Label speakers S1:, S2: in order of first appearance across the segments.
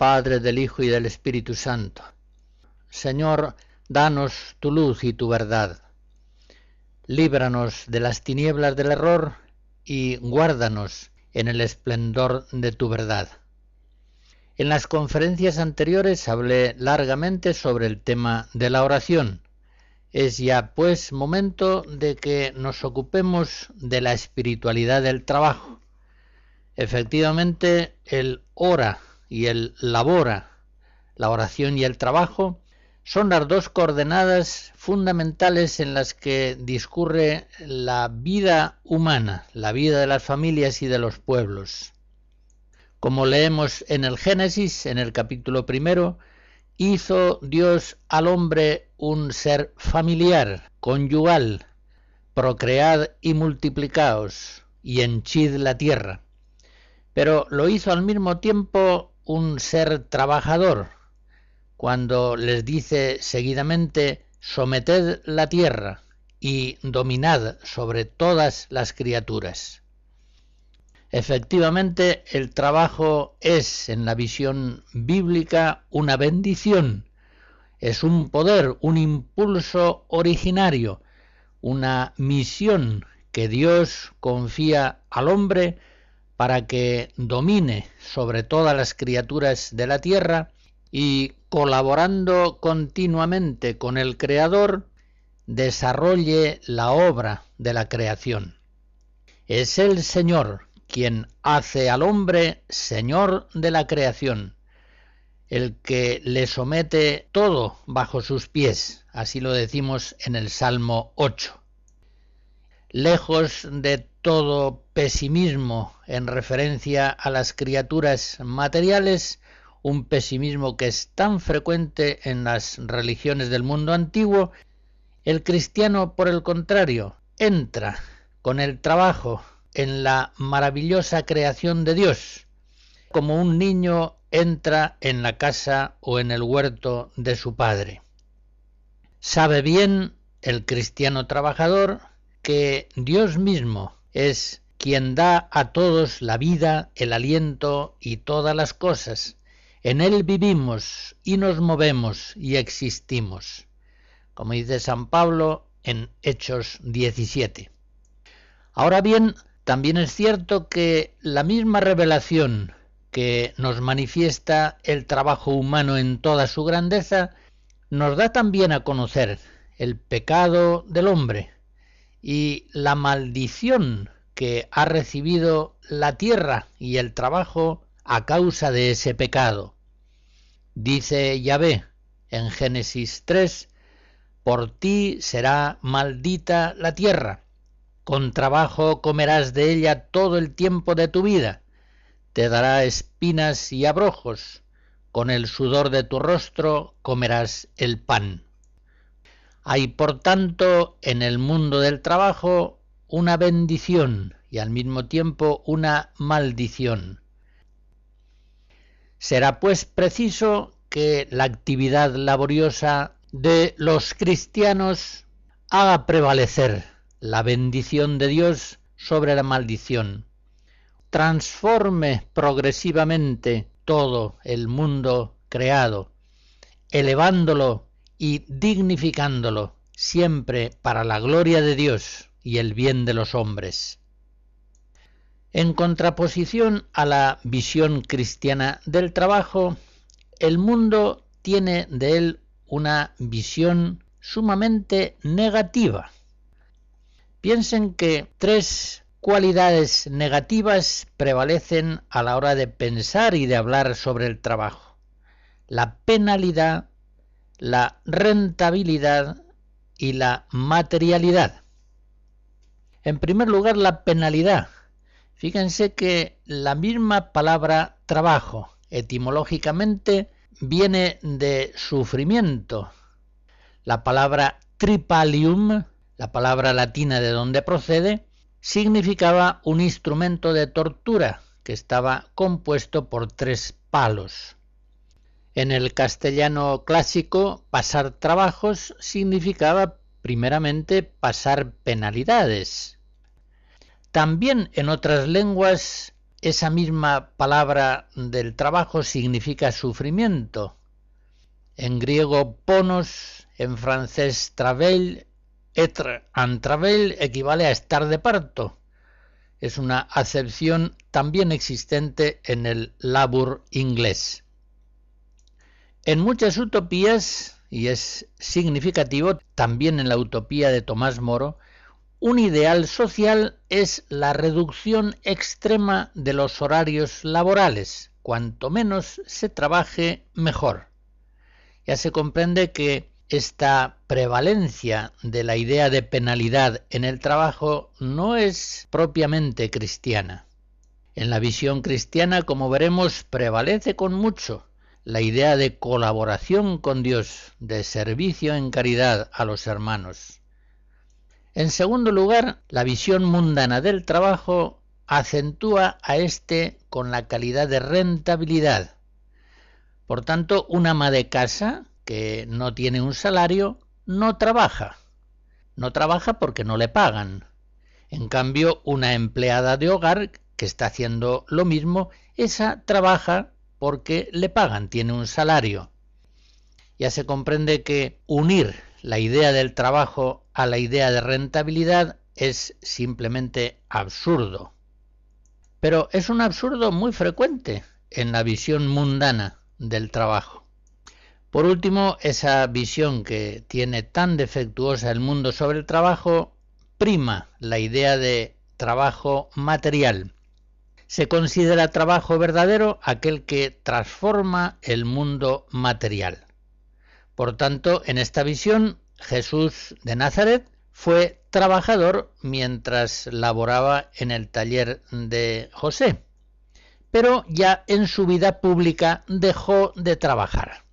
S1: Padre, del Hijo y del Espíritu Santo. Señor, danos tu luz y tu verdad. Líbranos de las tinieblas del error y guárdanos en el esplendor de tu verdad. En las conferencias anteriores hablé largamente sobre el tema de la oración. Es ya pues momento de que nos ocupemos de la espiritualidad del trabajo. Efectivamente, el ora y el labora, la oración y el trabajo, son las dos coordenadas fundamentales en las que discurre la vida humana, la vida de las familias y de los pueblos. Como leemos en el Génesis, en el capítulo primero, hizo Dios al hombre un ser familiar, conyugal, procread y multiplicaos, y henchid la tierra. Pero lo hizo al mismo tiempo un ser trabajador cuando les dice seguidamente someted la tierra y dominad sobre todas las criaturas. Efectivamente, el trabajo es, en la visión bíblica, una bendición, es un poder, un impulso originario, una misión que Dios confía al hombre para que domine sobre todas las criaturas de la tierra y colaborando continuamente con el Creador, desarrolle la obra de la creación. Es el Señor quien hace al hombre Señor de la creación, el que le somete todo bajo sus pies, así lo decimos en el Salmo 8 lejos de todo pesimismo en referencia a las criaturas materiales, un pesimismo que es tan frecuente en las religiones del mundo antiguo, el cristiano, por el contrario, entra con el trabajo en la maravillosa creación de Dios, como un niño entra en la casa o en el huerto de su padre. Sabe bien el cristiano trabajador que Dios mismo es quien da a todos la vida, el aliento y todas las cosas. En Él vivimos y nos movemos y existimos, como dice San Pablo en Hechos 17. Ahora bien, también es cierto que la misma revelación que nos manifiesta el trabajo humano en toda su grandeza, nos da también a conocer el pecado del hombre, y la maldición que ha recibido la tierra y el trabajo a causa de ese pecado. Dice Yahvé en Génesis 3, por ti será maldita la tierra, con trabajo comerás de ella todo el tiempo de tu vida, te dará espinas y abrojos, con el sudor de tu rostro comerás el pan. Hay, por tanto, en el mundo del trabajo una bendición y al mismo tiempo una maldición. Será pues preciso que la actividad laboriosa de los cristianos haga prevalecer la bendición de Dios sobre la maldición, transforme progresivamente todo el mundo creado, elevándolo y dignificándolo siempre para la gloria de Dios y el bien de los hombres. En contraposición a la visión cristiana del trabajo, el mundo tiene de él una visión sumamente negativa. Piensen que tres cualidades negativas prevalecen a la hora de pensar y de hablar sobre el trabajo. La penalidad, la rentabilidad y la materialidad. En primer lugar, la penalidad. Fíjense que la misma palabra trabajo etimológicamente viene de sufrimiento. La palabra tripalium, la palabra latina de donde procede, significaba un instrumento de tortura que estaba compuesto por tres palos. En el castellano clásico, pasar trabajos significaba primeramente pasar penalidades. También en otras lenguas esa misma palabra del trabajo significa sufrimiento. En griego ponos, en francés travail, être en travail equivale a estar de parto. Es una acepción también existente en el labor inglés. En muchas utopías, y es significativo también en la utopía de Tomás Moro, un ideal social es la reducción extrema de los horarios laborales. Cuanto menos se trabaje, mejor. Ya se comprende que esta prevalencia de la idea de penalidad en el trabajo no es propiamente cristiana. En la visión cristiana, como veremos, prevalece con mucho la idea de colaboración con Dios, de servicio en caridad a los hermanos. En segundo lugar, la visión mundana del trabajo acentúa a éste con la calidad de rentabilidad. Por tanto, una ama de casa que no tiene un salario no trabaja. No trabaja porque no le pagan. En cambio, una empleada de hogar que está haciendo lo mismo, esa trabaja porque le pagan, tiene un salario. Ya se comprende que unir la idea del trabajo a la idea de rentabilidad es simplemente absurdo. Pero es un absurdo muy frecuente en la visión mundana del trabajo. Por último, esa visión que tiene tan defectuosa el mundo sobre el trabajo prima la idea de trabajo material se considera trabajo verdadero aquel que transforma el mundo material. Por tanto, en esta visión, Jesús de Nazaret fue trabajador mientras laboraba en el taller de José, pero ya en su vida pública dejó de trabajar.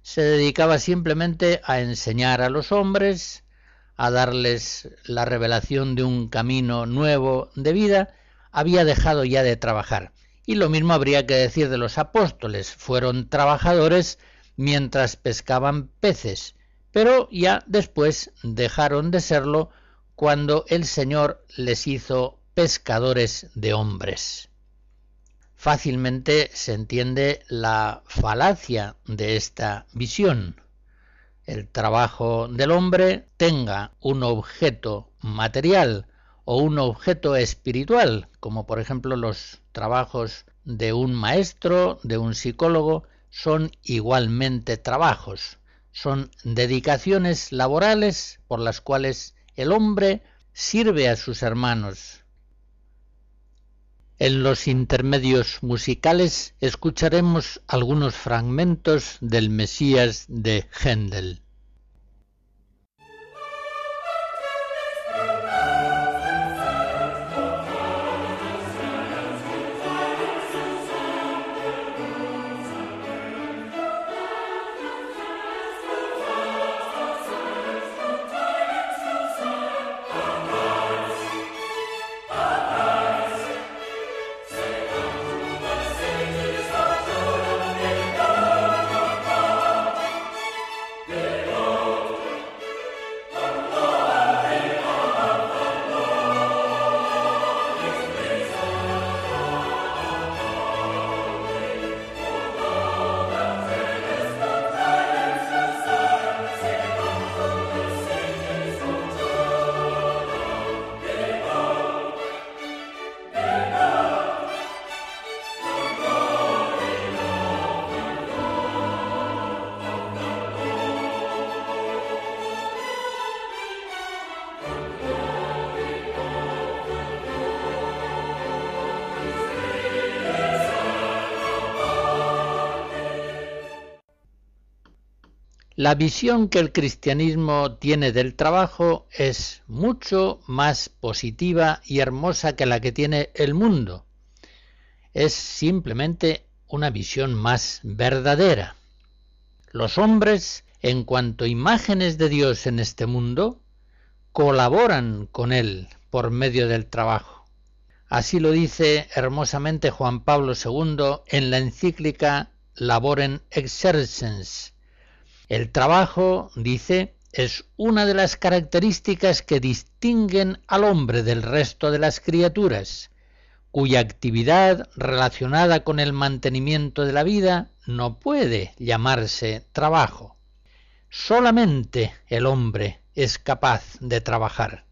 S1: Se dedicaba simplemente a enseñar a los hombres, a darles la revelación de un camino nuevo de vida había dejado ya de trabajar. Y lo mismo habría que decir de los apóstoles, fueron trabajadores mientras pescaban peces, pero ya después dejaron de serlo cuando el Señor les hizo pescadores de hombres. Fácilmente se entiende la falacia de esta visión. El trabajo del hombre tenga un objeto material o un objeto espiritual, como por ejemplo los trabajos de un maestro, de un psicólogo, son igualmente trabajos, son dedicaciones laborales por las cuales el hombre sirve a sus hermanos. En los intermedios musicales escucharemos algunos fragmentos del Mesías de Händel. La visión que el cristianismo tiene del trabajo es mucho más positiva y hermosa que la que tiene el mundo. Es simplemente una visión más verdadera. Los hombres, en cuanto imágenes de Dios en este mundo, colaboran con Él por medio del trabajo. Así lo dice hermosamente Juan Pablo II en la encíclica Laboren Exercens. El trabajo, dice, es una de las características que distinguen al hombre del resto de las criaturas, cuya actividad relacionada con el mantenimiento de la vida no puede llamarse trabajo. Solamente el hombre es capaz de trabajar.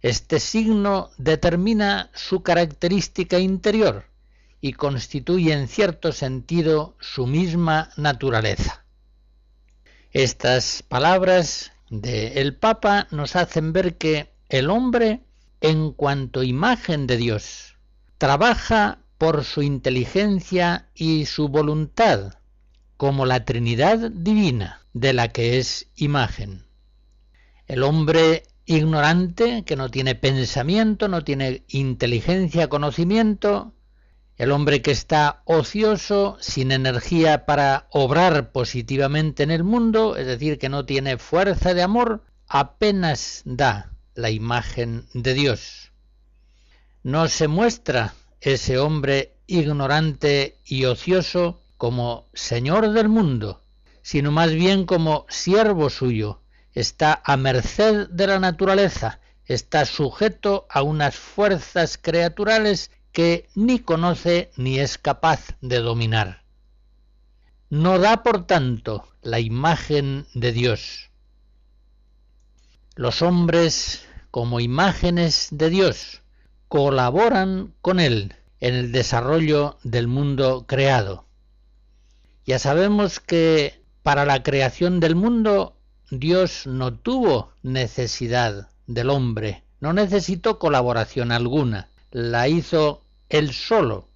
S1: Este signo determina su característica interior y constituye en cierto sentido su misma naturaleza. Estas palabras del Papa nos hacen ver que el hombre, en cuanto imagen de Dios, trabaja por su inteligencia y su voluntad, como la Trinidad divina de la que es imagen. El hombre ignorante, que no tiene pensamiento, no tiene inteligencia, conocimiento, el hombre que está ocioso, sin energía para obrar positivamente en el mundo, es decir, que no tiene fuerza de amor, apenas da la imagen de Dios. No se muestra ese hombre ignorante y ocioso como Señor del mundo, sino más bien como siervo suyo, está a merced de la naturaleza, está sujeto a unas fuerzas creaturales que ni conoce ni es capaz de dominar. No da, por tanto, la imagen de Dios. Los hombres, como imágenes de Dios, colaboran con Él en el desarrollo del mundo creado. Ya sabemos que para la creación del mundo Dios no tuvo necesidad del hombre, no necesitó colaboración alguna, la hizo él solo.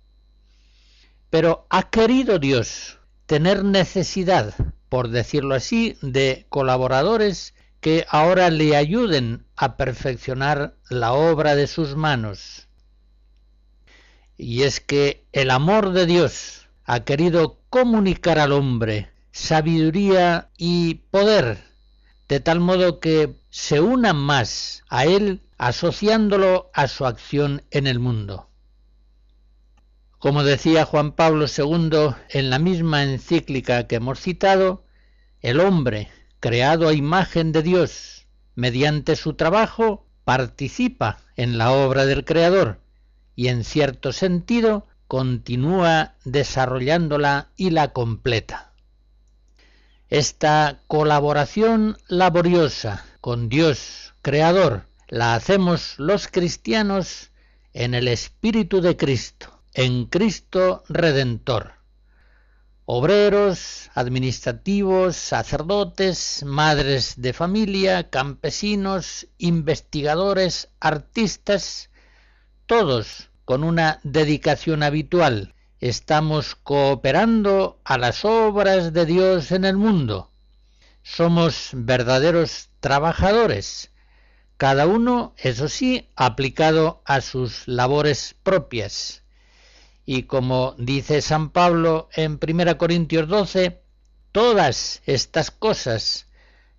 S1: Pero ha querido Dios tener necesidad, por decirlo así, de colaboradores que ahora le ayuden a perfeccionar la obra de sus manos. Y es que el amor de Dios ha querido comunicar al hombre sabiduría y poder de tal modo que se unan más a él asociándolo a su acción en el mundo. Como decía Juan Pablo II en la misma encíclica que hemos citado, el hombre, creado a imagen de Dios, mediante su trabajo, participa en la obra del Creador y en cierto sentido continúa desarrollándola y la completa. Esta colaboración laboriosa con Dios Creador la hacemos los cristianos en el Espíritu de Cristo, en Cristo Redentor. Obreros, administrativos, sacerdotes, madres de familia, campesinos, investigadores, artistas, todos con una dedicación habitual estamos cooperando a las obras de Dios en el mundo. Somos verdaderos trabajadores, cada uno, eso sí, aplicado a sus labores propias. Y como dice San Pablo en 1 Corintios 12, todas estas cosas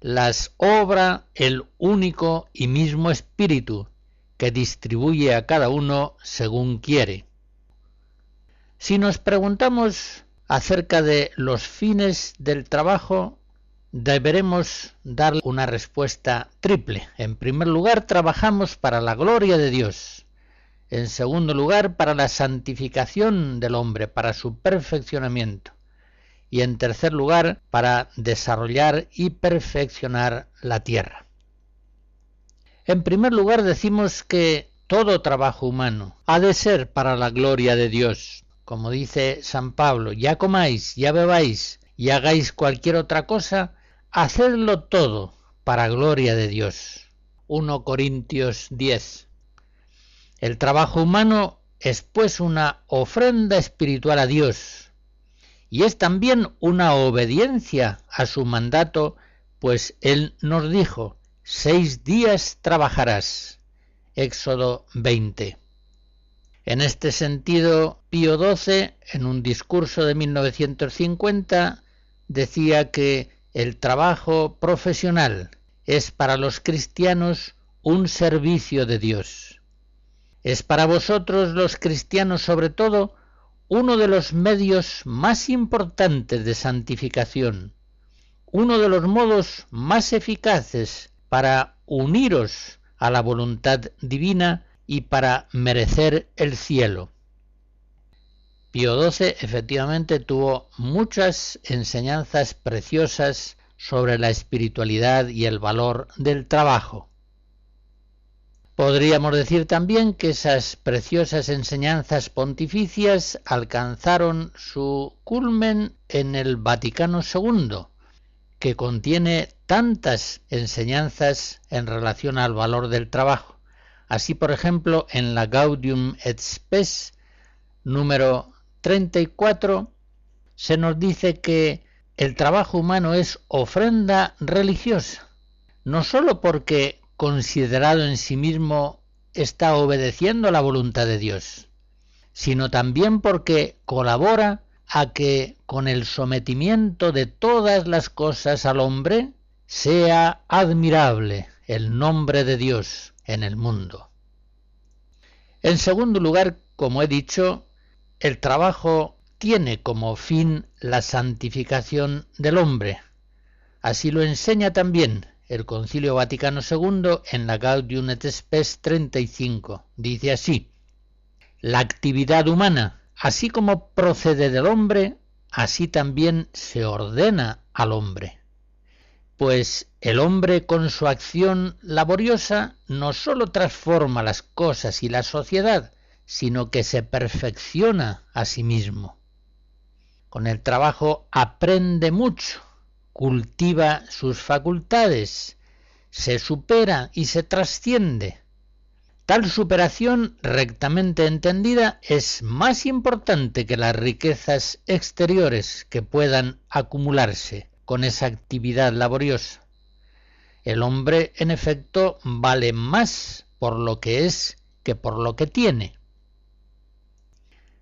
S1: las obra el único y mismo Espíritu, que distribuye a cada uno según quiere. Si nos preguntamos acerca de los fines del trabajo, deberemos dar una respuesta triple. En primer lugar, trabajamos para la gloria de Dios. En segundo lugar, para la santificación del hombre, para su perfeccionamiento. Y en tercer lugar, para desarrollar y perfeccionar la tierra. En primer lugar, decimos que todo trabajo humano ha de ser para la gloria de Dios, como dice San Pablo, ya comáis, ya bebáis y hagáis cualquier otra cosa, hacedlo todo para gloria de Dios. 1 Corintios 10. El trabajo humano es pues una ofrenda espiritual a Dios y es también una obediencia a su mandato, pues Él nos dijo, seis días trabajarás. Éxodo 20. En este sentido, Pío XII, en un discurso de 1950, decía que el trabajo profesional es para los cristianos un servicio de Dios. Es para vosotros los cristianos sobre todo uno de los medios más importantes de santificación, uno de los modos más eficaces para uniros a la voluntad divina y para merecer el cielo. Pío XII efectivamente tuvo muchas enseñanzas preciosas sobre la espiritualidad y el valor del trabajo. Podríamos decir también que esas preciosas enseñanzas pontificias alcanzaron su culmen en el Vaticano II, que contiene tantas enseñanzas en relación al valor del trabajo. Así, por ejemplo, en la Gaudium et Spes número 34 se nos dice que el trabajo humano es ofrenda religiosa, no sólo porque considerado en sí mismo está obedeciendo la voluntad de Dios, sino también porque colabora a que con el sometimiento de todas las cosas al hombre sea admirable el nombre de Dios en el mundo. En segundo lugar, como he dicho, el trabajo tiene como fin la santificación del hombre. Así lo enseña también el Concilio Vaticano II en la Gaudium et Spes 35. Dice así: La actividad humana, así como procede del hombre, así también se ordena al hombre. Pues el hombre con su acción laboriosa no sólo transforma las cosas y la sociedad, sino que se perfecciona a sí mismo. Con el trabajo aprende mucho, cultiva sus facultades, se supera y se trasciende. Tal superación rectamente entendida es más importante que las riquezas exteriores que puedan acumularse con esa actividad laboriosa. El hombre, en efecto, vale más por lo que es que por lo que tiene.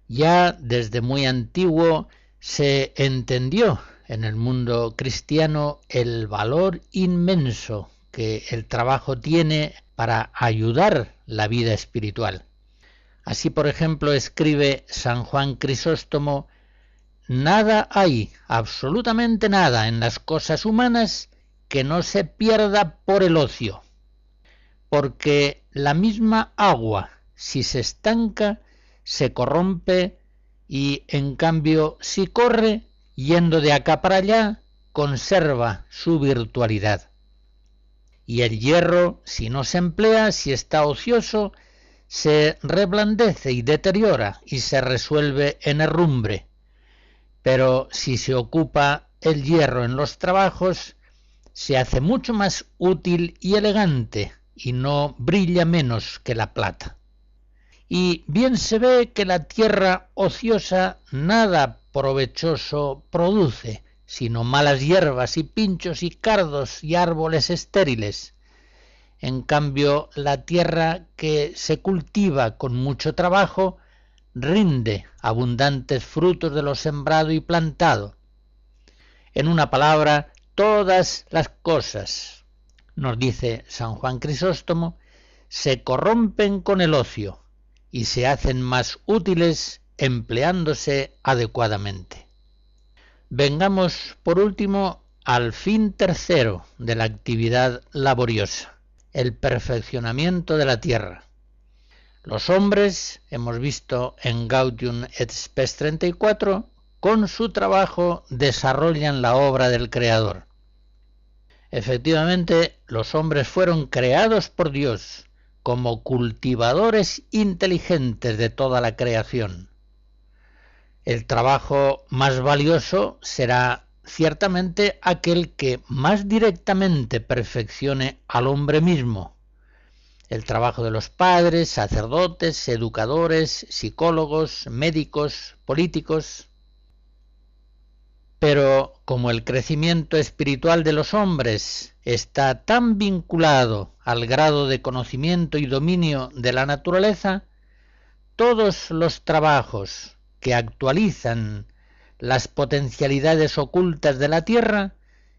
S1: Ya desde muy antiguo se entendió en el mundo cristiano el valor inmenso que el trabajo tiene para ayudar la vida espiritual. Así, por ejemplo, escribe San Juan Crisóstomo, Nada hay, absolutamente nada en las cosas humanas que no se pierda por el ocio, porque la misma agua, si se estanca, se corrompe y en cambio si corre, yendo de acá para allá, conserva su virtualidad. Y el hierro, si no se emplea, si está ocioso, se reblandece y deteriora y se resuelve en herrumbre. Pero si se ocupa el hierro en los trabajos, se hace mucho más útil y elegante y no brilla menos que la plata y bien se ve que la tierra ociosa nada provechoso produce, sino malas hierbas y pinchos y cardos y árboles estériles. En cambio, la tierra que se cultiva con mucho trabajo rinde abundantes frutos de lo sembrado y plantado. En una palabra, todas las cosas, nos dice San Juan Crisóstomo, se corrompen con el ocio, y se hacen más útiles empleándose adecuadamente. Vengamos, por último, al fin tercero de la actividad laboriosa, el perfeccionamiento de la tierra. Los hombres, hemos visto en Gaudium et Spes 34, con su trabajo desarrollan la obra del Creador. Efectivamente, los hombres fueron creados por Dios como cultivadores inteligentes de toda la creación. El trabajo más valioso será ciertamente aquel que más directamente perfeccione al hombre mismo. El trabajo de los padres, sacerdotes, educadores, psicólogos, médicos, políticos. Pero como el crecimiento espiritual de los hombres está tan vinculado al grado de conocimiento y dominio de la naturaleza, todos los trabajos que actualizan las potencialidades ocultas de la tierra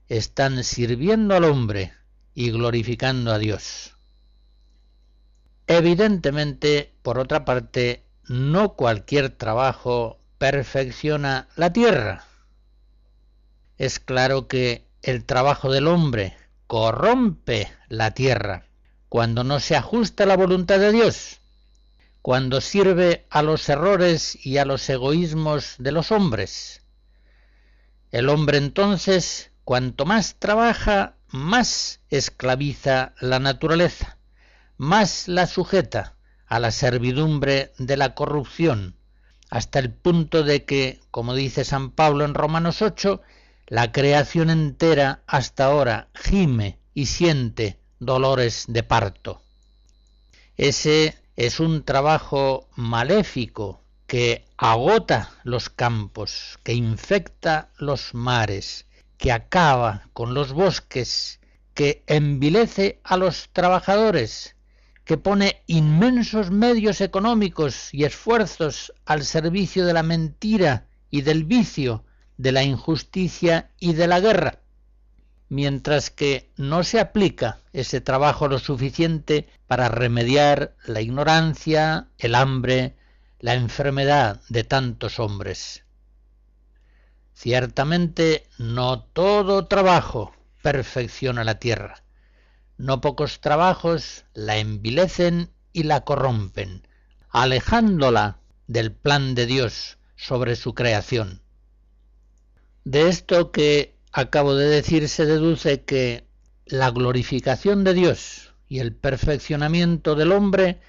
S1: están sirviendo al hombre y glorificando a Dios. Evidentemente, por otra parte, no cualquier trabajo perfecciona la tierra. Es claro que el trabajo del hombre corrompe la tierra cuando no se ajusta a la voluntad de Dios, cuando sirve a los errores y a los egoísmos de los hombres. El hombre entonces, cuanto más trabaja, más esclaviza la naturaleza, más la sujeta a la servidumbre de la corrupción, hasta el punto de que, como dice San Pablo en Romanos 8, la creación entera hasta ahora gime y siente dolores de parto. Ese es un trabajo maléfico que agota los campos, que infecta los mares, que acaba con los bosques, que envilece a los trabajadores, que pone inmensos medios económicos y esfuerzos al servicio de la mentira y del vicio, de la injusticia y de la guerra, mientras que no se aplica ese trabajo lo suficiente para remediar la ignorancia, el hambre, la enfermedad de tantos hombres. Ciertamente no todo trabajo perfecciona la tierra. No pocos trabajos la envilecen y la corrompen, alejándola del plan de Dios sobre su creación. De esto que acabo de decir se deduce que la glorificación de Dios y el perfeccionamiento del hombre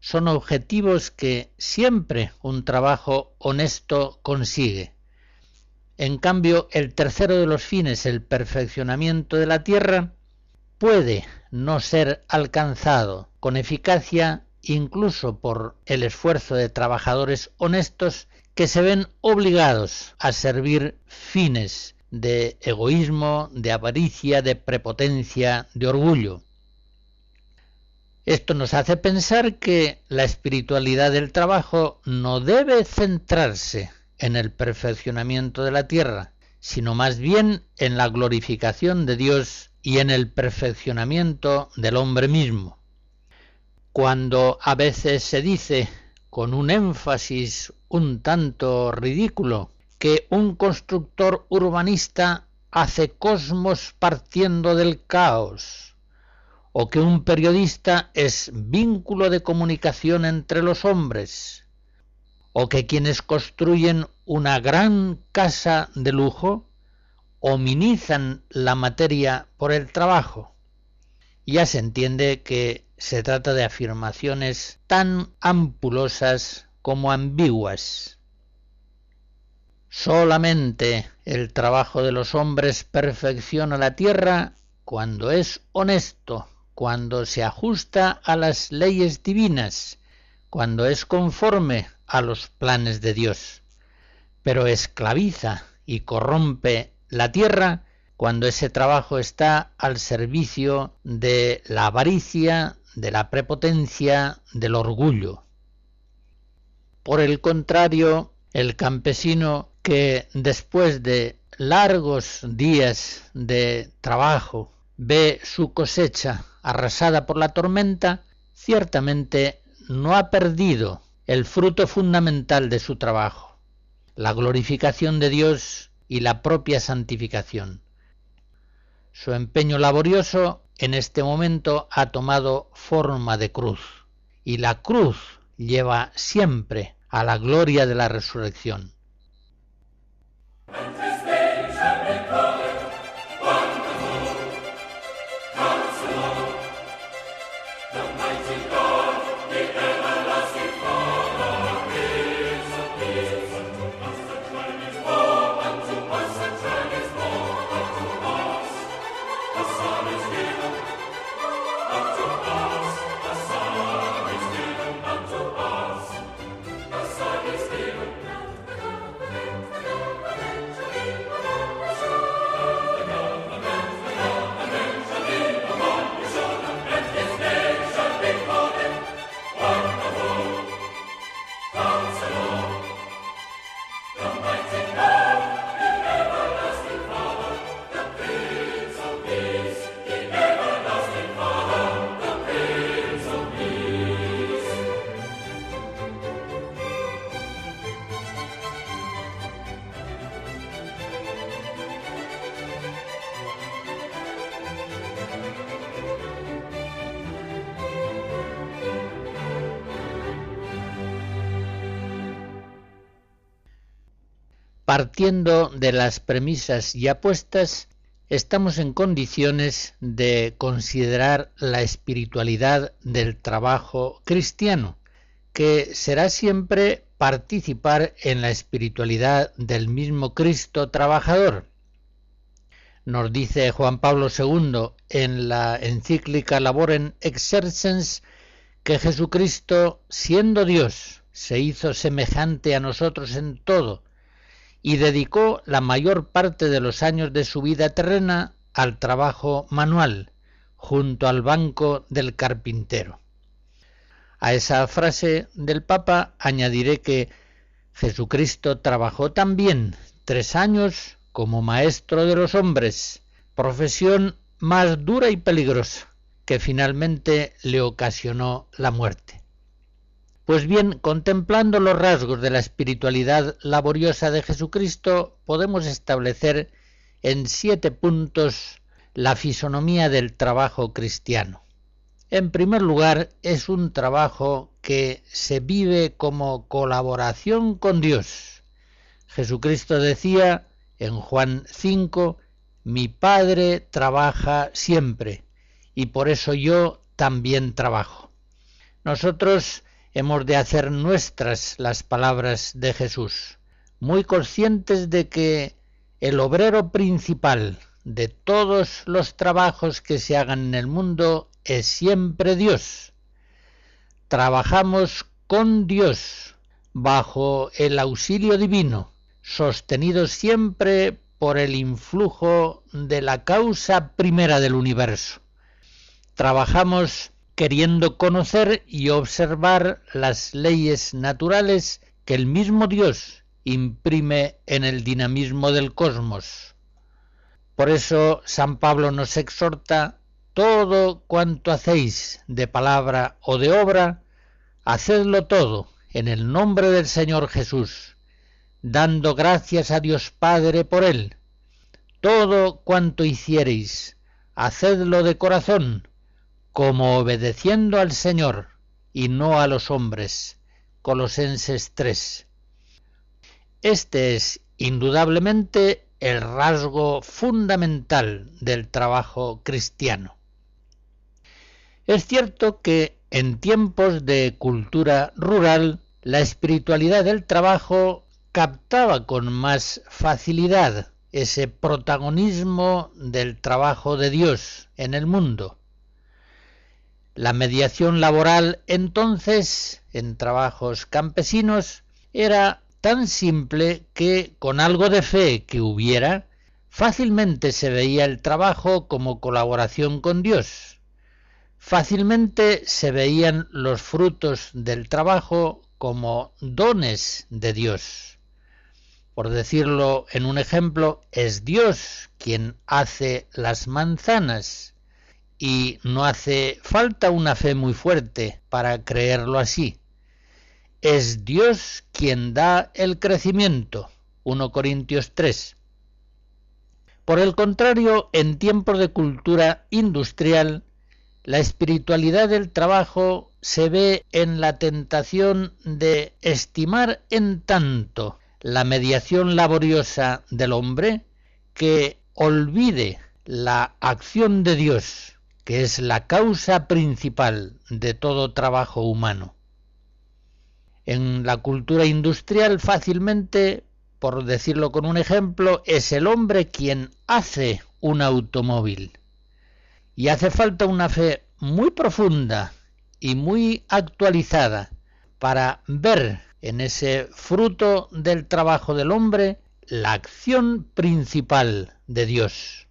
S1: son objetivos que siempre un trabajo honesto consigue. En cambio, el tercero de los fines, el perfeccionamiento de la tierra, puede no ser alcanzado con eficacia incluso por el esfuerzo de trabajadores honestos que se ven obligados a servir fines de egoísmo, de avaricia, de prepotencia, de orgullo. Esto nos hace pensar que la espiritualidad del trabajo no debe centrarse en el perfeccionamiento de la tierra, sino más bien en la glorificación de Dios y en el perfeccionamiento del hombre mismo. Cuando a veces se dice, con un énfasis un tanto ridículo, que un constructor urbanista hace cosmos partiendo del caos, o que un periodista es vínculo de comunicación entre los hombres, o que quienes construyen una gran casa de lujo hominizan la materia por el trabajo. Ya se entiende que se trata de afirmaciones tan ampulosas como ambiguas. Solamente el trabajo de los hombres perfecciona la tierra cuando es honesto, cuando se ajusta a las leyes divinas, cuando es conforme a los planes de Dios, pero esclaviza y corrompe la tierra cuando ese trabajo está al servicio de la avaricia, de la prepotencia, del orgullo. Por el contrario, el campesino que después de largos días de trabajo ve su cosecha arrasada por la tormenta, ciertamente no ha perdido el fruto fundamental de su trabajo, la glorificación de Dios y la propia santificación. Su empeño laborioso en este momento ha tomado forma de cruz, y la cruz lleva siempre a la gloria de la resurrección. Partiendo de las premisas ya puestas, estamos en condiciones de considerar la espiritualidad del trabajo cristiano, que será siempre participar en la espiritualidad del mismo Cristo trabajador. Nos dice Juan Pablo II en la encíclica Laborem Exercens que Jesucristo, siendo Dios, se hizo semejante a nosotros en todo y dedicó la mayor parte de los años de su vida terrena al trabajo manual, junto al banco del carpintero. A esa frase del Papa añadiré que Jesucristo trabajó también tres años como maestro de los hombres, profesión más dura y peligrosa, que finalmente le ocasionó la muerte. Pues bien, contemplando los rasgos de la espiritualidad laboriosa de Jesucristo, podemos establecer en siete puntos la fisonomía del trabajo cristiano. En primer lugar, es un trabajo que se vive como colaboración con Dios. Jesucristo decía en Juan 5, mi Padre trabaja siempre y por eso yo también trabajo. Nosotros hemos de hacer nuestras las palabras de Jesús, muy conscientes de que el obrero principal de todos los trabajos que se hagan en el mundo es siempre Dios. Trabajamos con Dios, bajo el auxilio divino, sostenidos siempre por el influjo de la causa primera del universo. Trabajamos queriendo conocer y observar las leyes naturales que el mismo Dios imprime en el dinamismo del cosmos. Por eso San Pablo nos exhorta todo cuanto hacéis de palabra o de obra, hacedlo todo en el nombre del Señor Jesús, dando gracias a Dios Padre por él. Todo cuanto hiciereis, hacedlo de corazón, como obedeciendo al Señor y no a los hombres. Colosenses 3. Este es indudablemente el rasgo fundamental del trabajo cristiano. Es cierto que en tiempos de cultura rural la espiritualidad del trabajo captaba con más facilidad ese protagonismo del trabajo de Dios en el mundo. La mediación laboral entonces en trabajos campesinos era tan simple que con algo de fe que hubiera, fácilmente se veía el trabajo como colaboración con Dios fácilmente se veían los frutos del trabajo como dones de Dios. Por decirlo en un ejemplo, es Dios quien hace las manzanas y no hace falta una fe muy fuerte para creerlo así. Es Dios quien da el crecimiento. 1 Corintios 3. Por el contrario, en tiempos de cultura industrial, la espiritualidad del trabajo se ve en la tentación de estimar en tanto la mediación laboriosa del hombre que olvide la acción de Dios, que es la causa principal de todo trabajo humano. En la cultura industrial fácilmente, por decirlo con un ejemplo, es el hombre quien hace un automóvil y hace falta una fe muy profunda y muy actualizada para ver en ese fruto del trabajo del hombre la acción principal de Dios,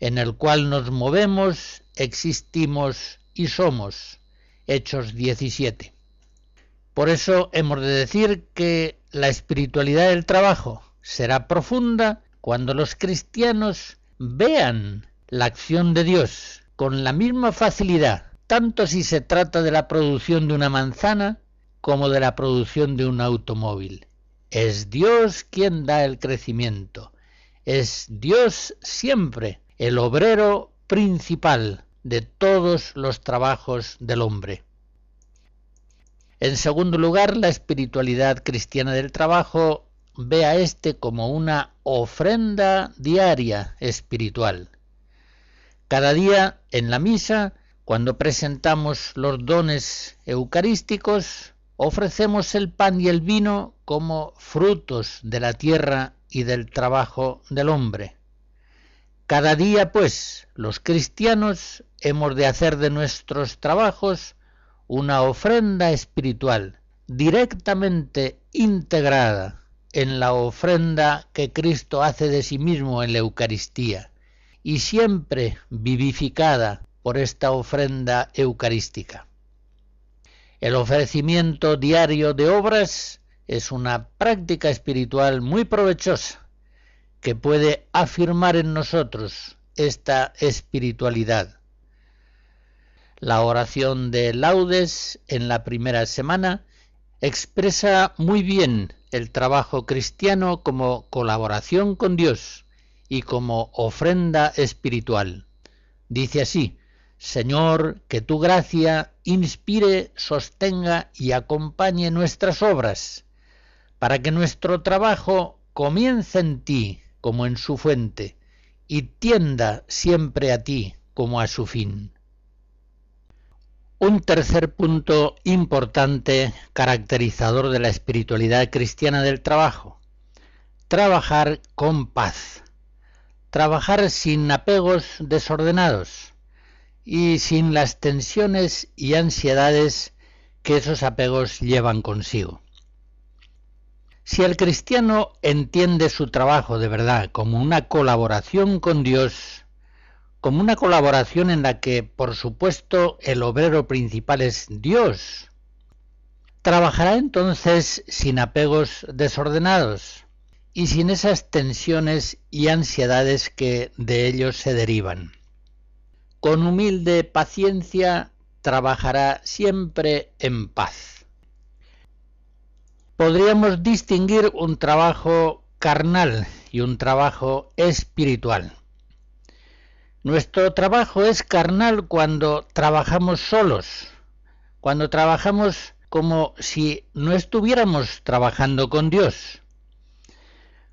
S1: en el cual nos movemos, existimos y somos. Hechos 17. Por eso hemos de decir que la espiritualidad del trabajo será profunda cuando los cristianos vean la acción de Dios con la misma facilidad, tanto si se trata de la producción de una manzana como de la producción de un automóvil. Es Dios quien da el crecimiento. Es Dios siempre el obrero principal de todos los trabajos del hombre. En segundo lugar, la espiritualidad cristiana del trabajo ve a éste como una ofrenda diaria espiritual. Cada día en la misa, cuando presentamos los dones eucarísticos, ofrecemos el pan y el vino como frutos de la tierra y del trabajo del hombre. Cada día, pues, los cristianos hemos de hacer de nuestros trabajos una ofrenda espiritual directamente integrada en la ofrenda que Cristo hace de sí mismo en la Eucaristía y siempre vivificada por esta ofrenda eucarística. El ofrecimiento diario de obras es una práctica espiritual muy provechosa que puede afirmar en nosotros esta espiritualidad. La oración de laudes en la primera semana expresa muy bien el trabajo cristiano como colaboración con Dios y como ofrenda espiritual. Dice así, Señor, que tu gracia inspire, sostenga y acompañe nuestras obras, para que nuestro trabajo comience en ti como en su fuente, y tienda siempre a ti como a su fin. Un tercer punto importante caracterizador de la espiritualidad cristiana del trabajo. Trabajar con paz. Trabajar sin apegos desordenados y sin las tensiones y ansiedades que esos apegos llevan consigo. Si el cristiano entiende su trabajo de verdad como una colaboración con Dios, como una colaboración en la que, por supuesto, el obrero principal es Dios, trabajará entonces sin apegos desordenados y sin esas tensiones y ansiedades que de ellos se derivan. Con humilde paciencia trabajará siempre en paz podríamos distinguir un trabajo carnal y un trabajo espiritual. Nuestro trabajo es carnal cuando trabajamos solos, cuando trabajamos como si no estuviéramos trabajando con Dios,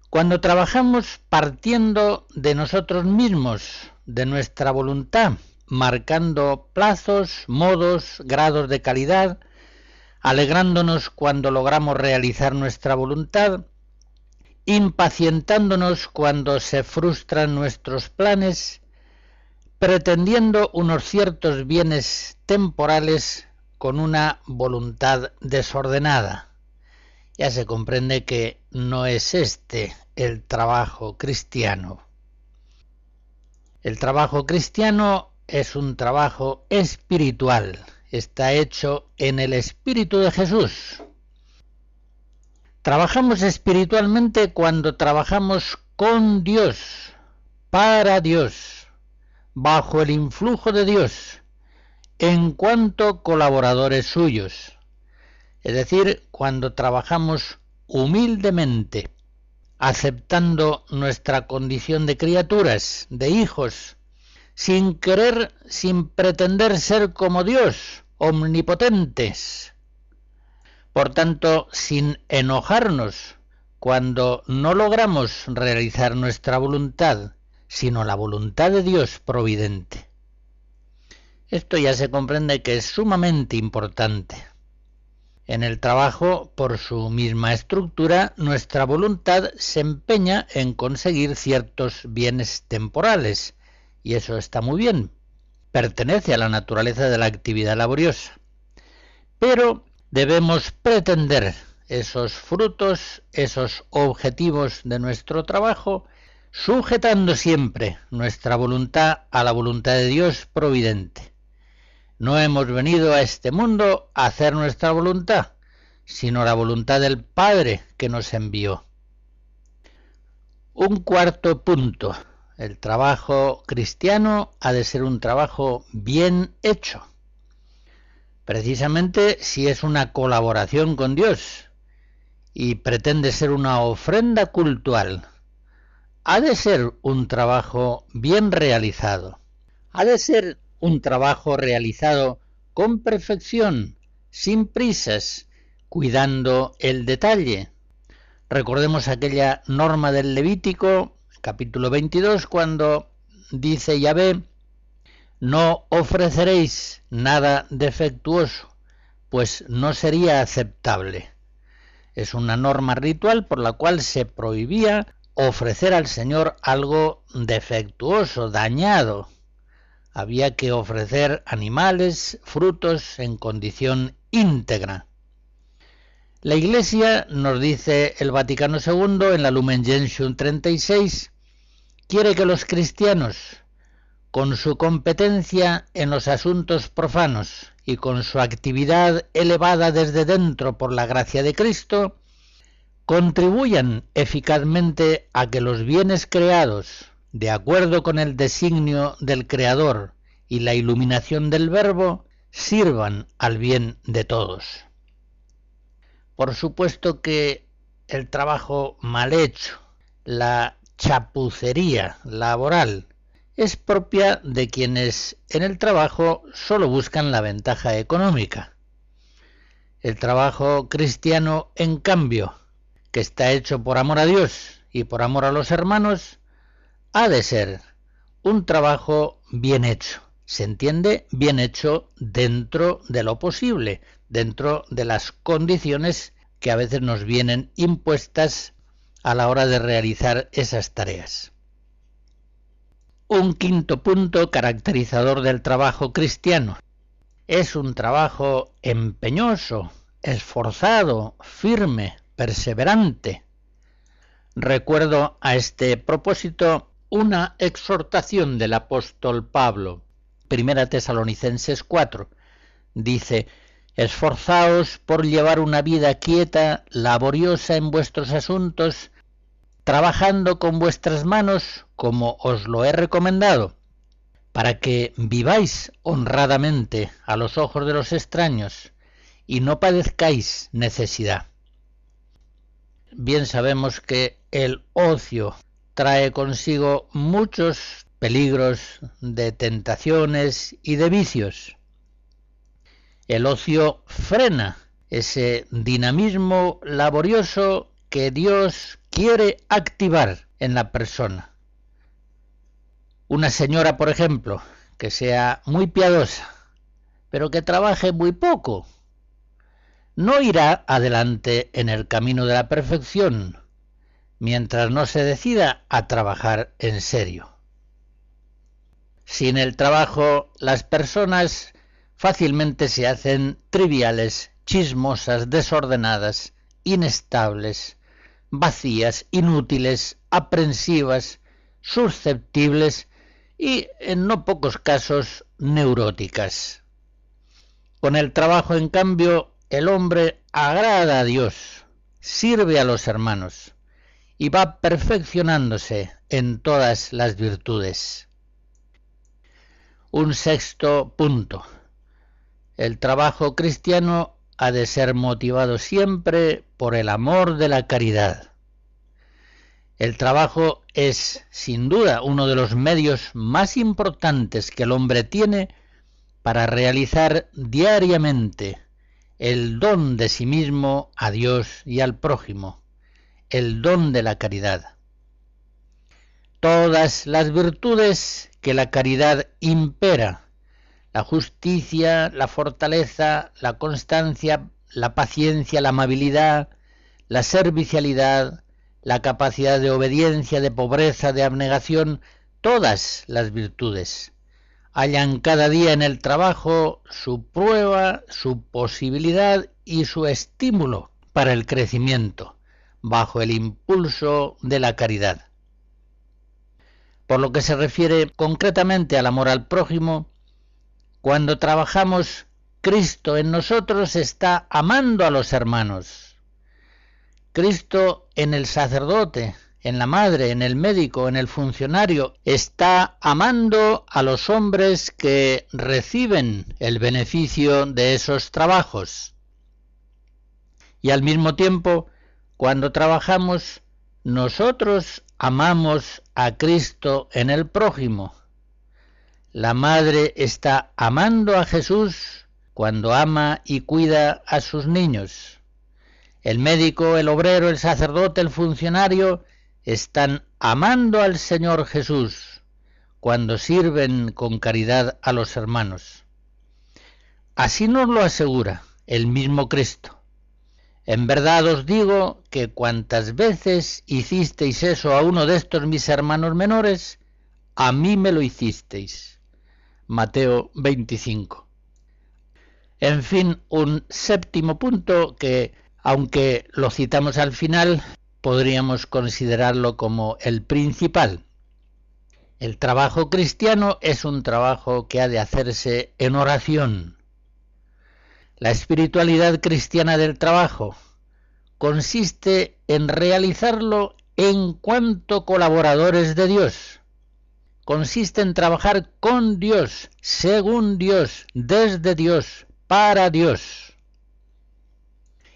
S1: cuando trabajamos partiendo de nosotros mismos, de nuestra voluntad, marcando plazos, modos, grados de calidad, alegrándonos cuando logramos realizar nuestra voluntad, impacientándonos cuando se frustran nuestros planes, pretendiendo unos ciertos bienes temporales con una voluntad desordenada. Ya se comprende que no es este el trabajo cristiano. El trabajo cristiano es un trabajo espiritual, está hecho en el Espíritu de Jesús. Trabajamos espiritualmente cuando trabajamos con Dios, para Dios, bajo el influjo de Dios, en cuanto colaboradores suyos. Es decir, cuando trabajamos humildemente, aceptando nuestra condición de criaturas, de hijos, sin querer, sin pretender ser como Dios, omnipotentes. Por tanto, sin enojarnos cuando no logramos realizar nuestra voluntad, sino la voluntad de Dios providente. Esto ya se comprende que es sumamente importante. En el trabajo, por su misma estructura, nuestra voluntad se empeña en conseguir ciertos bienes temporales, y eso está muy bien, pertenece a la naturaleza de la actividad laboriosa. Pero debemos pretender esos frutos, esos objetivos de nuestro trabajo, sujetando siempre nuestra voluntad a la voluntad de Dios providente. No hemos venido a este mundo a hacer nuestra voluntad, sino la voluntad del Padre que nos envió. Un cuarto punto el trabajo cristiano ha de ser un trabajo bien hecho. Precisamente si es una colaboración con Dios y pretende ser una ofrenda cultural, ha de ser un trabajo bien realizado. Ha de ser un trabajo realizado con perfección, sin prisas, cuidando el detalle. Recordemos aquella norma del Levítico, capítulo 22, cuando dice Yahvé, no ofreceréis nada defectuoso, pues no sería aceptable. Es una norma ritual por la cual se prohibía ofrecer al Señor algo defectuoso, dañado. Había que ofrecer animales, frutos en condición íntegra. La Iglesia, nos dice el Vaticano II en la Lumen Gentium 36, quiere que los cristianos, con su competencia en los asuntos profanos y con su actividad elevada desde dentro por la gracia de Cristo, contribuyan eficazmente a que los bienes creados, de acuerdo con el designio del Creador y la iluminación del Verbo, sirvan al bien de todos. Por supuesto que el trabajo mal hecho, la chapucería laboral, es propia de quienes en el trabajo solo buscan la ventaja económica. El trabajo cristiano, en cambio, que está hecho por amor a Dios y por amor a los hermanos, ha de ser un trabajo bien hecho. Se entiende bien hecho dentro de lo posible, dentro de las condiciones que a veces nos vienen impuestas a la hora de realizar esas tareas. Un quinto punto caracterizador del trabajo cristiano. Es un trabajo empeñoso, esforzado, firme, perseverante. Recuerdo a este propósito una exhortación del apóstol Pablo, Primera Tesalonicenses 4. Dice, Esforzaos por llevar una vida quieta, laboriosa en vuestros asuntos, trabajando con vuestras manos como os lo he recomendado, para que viváis honradamente a los ojos de los extraños y no padezcáis necesidad. Bien sabemos que el ocio trae consigo muchos peligros de tentaciones y de vicios. El ocio frena ese dinamismo laborioso que Dios quiere activar en la persona. Una señora, por ejemplo, que sea muy piadosa, pero que trabaje muy poco, no irá adelante en el camino de la perfección mientras no se decida a trabajar en serio. Sin el trabajo, las personas fácilmente se hacen triviales, chismosas, desordenadas, inestables, vacías, inútiles, aprensivas, susceptibles y, en no pocos casos, neuróticas. Con el trabajo, en cambio, el hombre agrada a Dios, sirve a los hermanos y va perfeccionándose en todas las virtudes. Un sexto punto. El trabajo cristiano ha de ser motivado siempre por el amor de la caridad. El trabajo es, sin duda, uno de los medios más importantes que el hombre tiene para realizar diariamente el don de sí mismo a Dios y al prójimo, el don de la caridad. Todas las virtudes que la caridad impera, la justicia, la fortaleza, la constancia, la paciencia, la amabilidad, la servicialidad, la capacidad de obediencia, de pobreza, de abnegación, todas las virtudes hallan cada día en el trabajo su prueba, su posibilidad y su estímulo para el crecimiento, bajo el impulso de la caridad. Por lo que se refiere concretamente al amor al prójimo, cuando trabajamos, Cristo en nosotros está amando a los hermanos. Cristo en el sacerdote, en la madre, en el médico, en el funcionario, está amando a los hombres que reciben el beneficio de esos trabajos. Y al mismo tiempo, cuando trabajamos, nosotros amamos a Cristo en el prójimo. La madre está amando a Jesús cuando ama y cuida a sus niños. El médico, el obrero, el sacerdote, el funcionario están amando al Señor Jesús cuando sirven con caridad a los hermanos. Así nos lo asegura el mismo Cristo. En verdad os digo que cuantas veces hicisteis eso a uno de estos mis hermanos menores, a mí me lo hicisteis. Mateo 25. En fin, un séptimo punto que, aunque lo citamos al final, podríamos considerarlo como el principal. El trabajo cristiano es un trabajo que ha de hacerse en oración, la espiritualidad cristiana del trabajo consiste en realizarlo en cuanto colaboradores de Dios. Consiste en trabajar con Dios, según Dios, desde Dios, para Dios.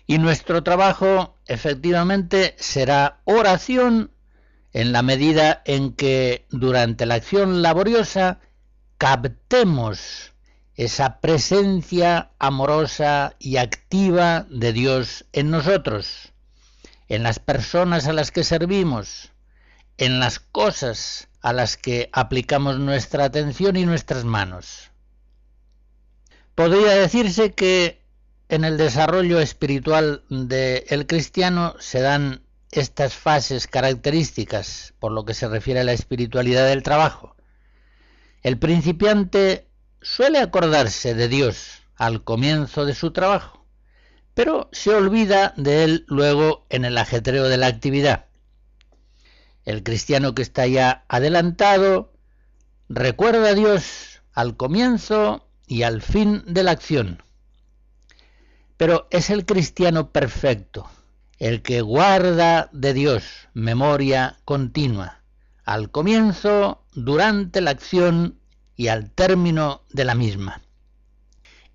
S1: Y nuestro trabajo efectivamente será oración en la medida en que durante la acción laboriosa captemos esa presencia amorosa y activa de Dios en nosotros, en las personas a las que servimos, en las cosas a las que aplicamos nuestra atención y nuestras manos. Podría decirse que en el desarrollo espiritual del cristiano se dan estas fases características por lo que se refiere a la espiritualidad del trabajo. El principiante suele acordarse de Dios al comienzo de su trabajo, pero se olvida de él luego en el ajetreo de la actividad. El cristiano que está ya adelantado recuerda a Dios al comienzo y al fin de la acción. Pero es el cristiano perfecto, el que guarda de Dios memoria continua, al comienzo, durante la acción y al término de la misma.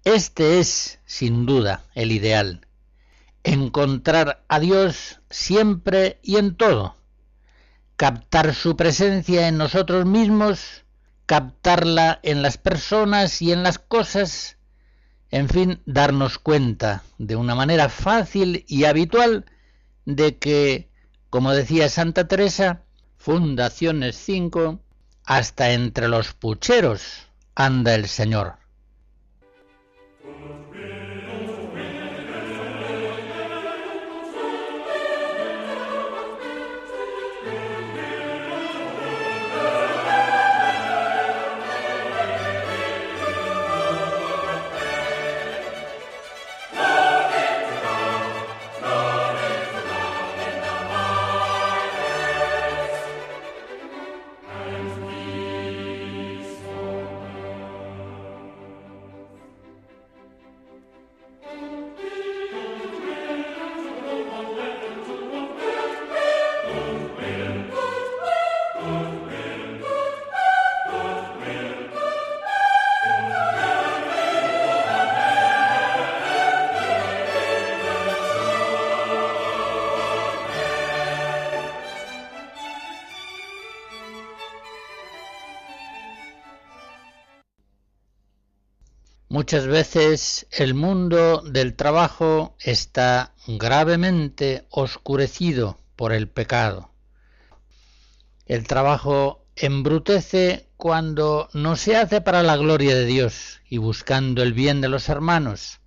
S1: Este es, sin duda, el ideal. Encontrar a Dios siempre y en todo. Captar su presencia en nosotros mismos, captarla en las personas y en las cosas, en fin, darnos cuenta de una manera fácil y habitual de que, como decía Santa Teresa, Fundaciones 5, hasta entre los pucheros anda el Señor. Muchas veces el mundo del trabajo está gravemente oscurecido por el pecado. El trabajo embrutece cuando no se hace para la gloria de Dios y buscando el bien de los hermanos,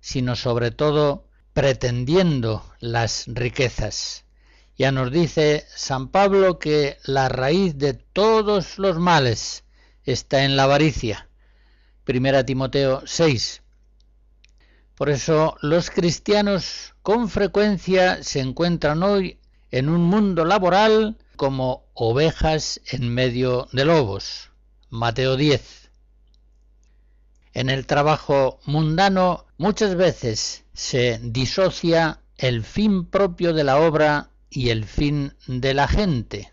S1: sino sobre todo pretendiendo las riquezas. Ya nos dice San Pablo que la raíz de todos los males está en la avaricia Primera Timoteo 6. Por eso los cristianos con frecuencia se encuentran hoy en un mundo laboral como ovejas en medio de lobos. Mateo 10. En el trabajo mundano muchas veces se disocia el fin propio de la obra y el fin de la gente.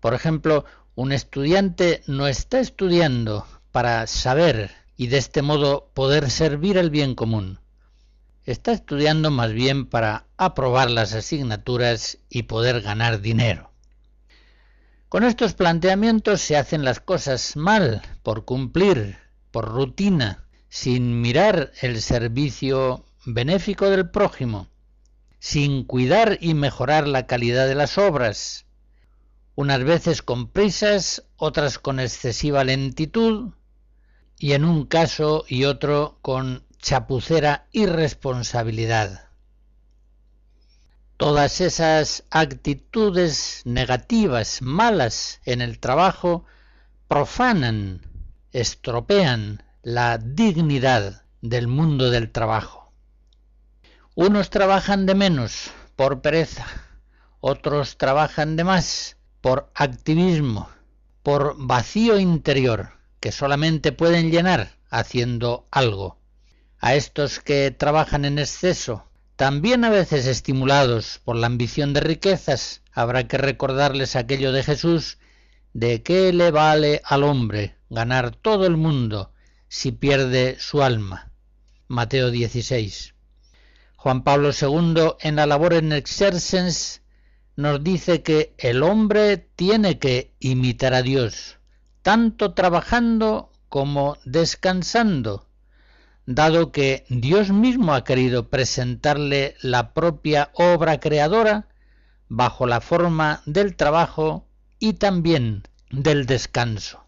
S1: Por ejemplo, un estudiante no está estudiando para saber y de este modo poder servir el bien común. Está estudiando más bien para aprobar las asignaturas y poder ganar dinero. Con estos planteamientos se hacen las cosas mal, por cumplir, por rutina, sin mirar el servicio benéfico del prójimo, sin cuidar y mejorar la calidad de las obras, unas veces con prisas, otras con excesiva lentitud, y en un caso y otro con chapucera irresponsabilidad. Todas esas actitudes negativas, malas en el trabajo, profanan, estropean la dignidad del mundo del trabajo. Unos trabajan de menos por pereza, otros trabajan de más por activismo, por vacío interior que solamente pueden llenar haciendo algo. A estos que trabajan en exceso, también a veces estimulados por la ambición de riquezas, habrá que recordarles aquello de Jesús, de qué le vale al hombre ganar todo el mundo si pierde su alma. Mateo 16. Juan Pablo II en la labor en Exercens nos dice que el hombre tiene que imitar a Dios, tanto trabajando como descansando, dado que Dios mismo ha querido presentarle la propia obra creadora bajo la forma del trabajo y también del descanso.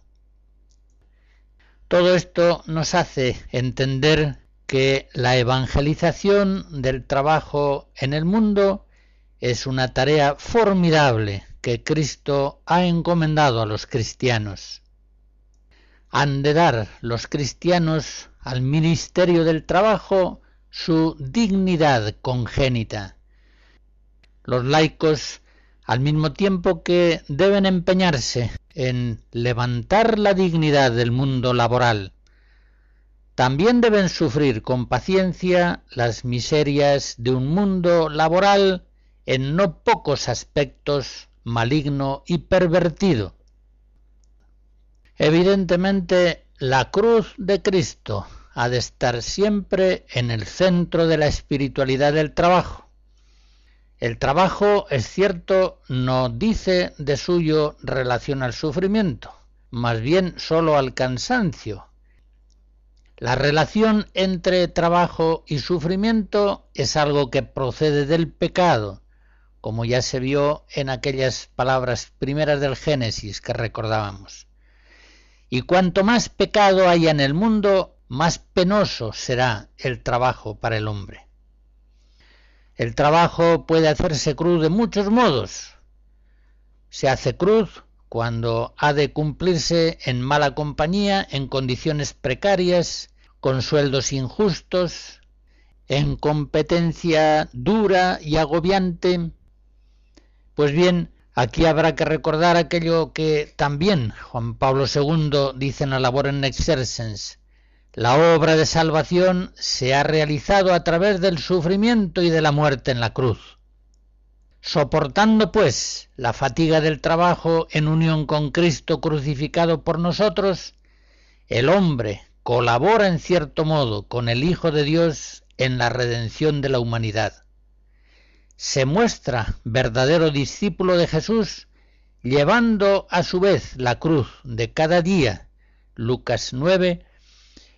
S1: Todo esto nos hace entender que la evangelización del trabajo en el mundo es una tarea formidable que Cristo ha encomendado a los cristianos han de dar los cristianos al ministerio del trabajo su dignidad congénita. Los laicos, al mismo tiempo que deben empeñarse en levantar la dignidad del mundo laboral, también deben sufrir con paciencia las miserias de un mundo laboral en no pocos aspectos maligno y pervertido. Evidentemente, la cruz de Cristo ha de estar siempre en el centro de la espiritualidad del trabajo. El trabajo, es cierto, no dice de suyo relación al sufrimiento, más bien sólo al cansancio. La relación entre trabajo y sufrimiento es algo que procede del pecado, como ya se vio en aquellas palabras primeras del Génesis que recordábamos. Y cuanto más pecado haya en el mundo, más penoso será el trabajo para el hombre. El trabajo puede hacerse cruz de muchos modos. Se hace cruz cuando ha de cumplirse en mala compañía, en condiciones precarias, con sueldos injustos, en competencia dura y agobiante. Pues bien, Aquí habrá que recordar aquello que también Juan Pablo II dice en la labor en Exercens. La obra de salvación se ha realizado a través del sufrimiento y de la muerte en la cruz. Soportando, pues, la fatiga del trabajo en unión con Cristo crucificado por nosotros, el hombre colabora en cierto modo con el Hijo de Dios en la redención de la humanidad se muestra verdadero discípulo de Jesús, llevando a su vez la cruz de cada día, Lucas 9,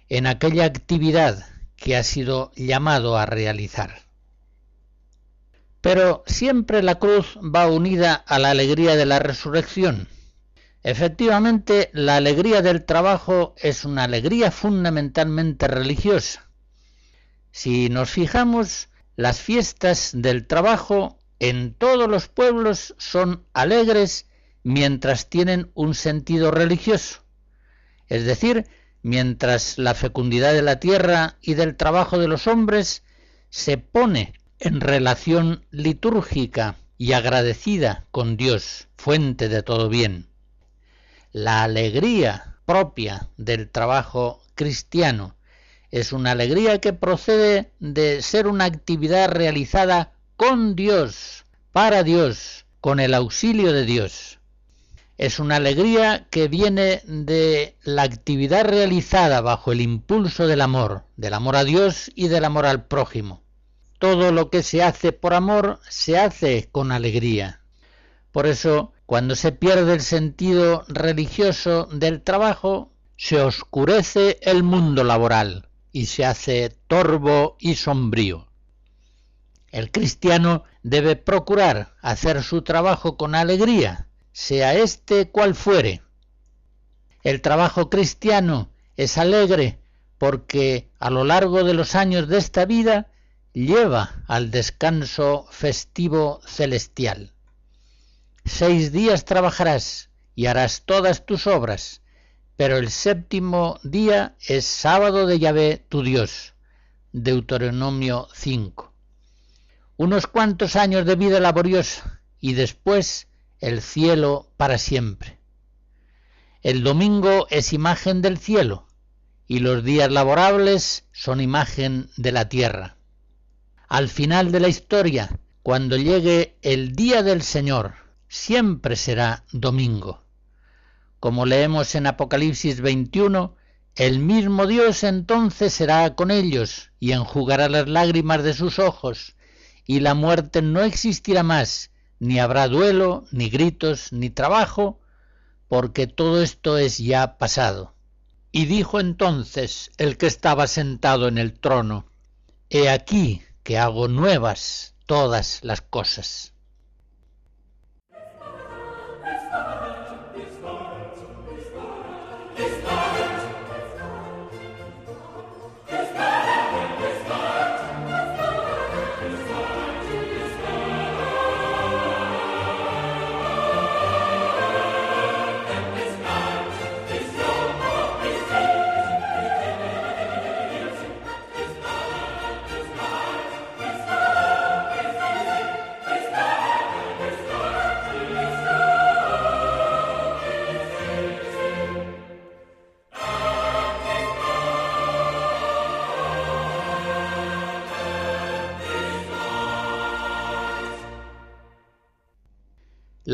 S1: en aquella actividad que ha sido llamado a realizar. Pero siempre la cruz va unida a la alegría de la resurrección. Efectivamente, la alegría del trabajo es una alegría fundamentalmente religiosa. Si nos fijamos, las fiestas del trabajo en todos los pueblos son alegres mientras tienen un sentido religioso, es decir, mientras la fecundidad de la tierra y del trabajo de los hombres se pone en relación litúrgica y agradecida con Dios, fuente de todo bien. La alegría propia del trabajo cristiano es una alegría que procede de ser una actividad realizada con Dios, para Dios, con el auxilio de Dios. Es una alegría que viene de la actividad realizada bajo el impulso del amor, del amor a Dios y del amor al prójimo. Todo lo que se hace por amor se hace con alegría. Por eso, cuando se pierde el sentido religioso del trabajo, se oscurece el mundo laboral y se hace torvo y sombrío. El cristiano debe procurar hacer su trabajo con alegría, sea este cual fuere. El trabajo cristiano es alegre porque a lo largo de los años de esta vida lleva al descanso festivo celestial. Seis días trabajarás y harás todas tus obras, pero el séptimo día es sábado de Yahvé tu Dios. Deuteronomio 5. Unos cuantos años de vida laboriosa y después el cielo para siempre. El domingo es imagen del cielo y los días laborables son imagen de la tierra. Al final de la historia, cuando llegue el día del Señor, siempre será domingo. Como leemos en Apocalipsis 21, el mismo Dios entonces será con ellos y enjugará las lágrimas de sus ojos, y la muerte no existirá más, ni habrá duelo, ni gritos, ni trabajo, porque todo esto es ya pasado. Y dijo entonces el que estaba sentado en el trono, He aquí que hago nuevas todas las cosas.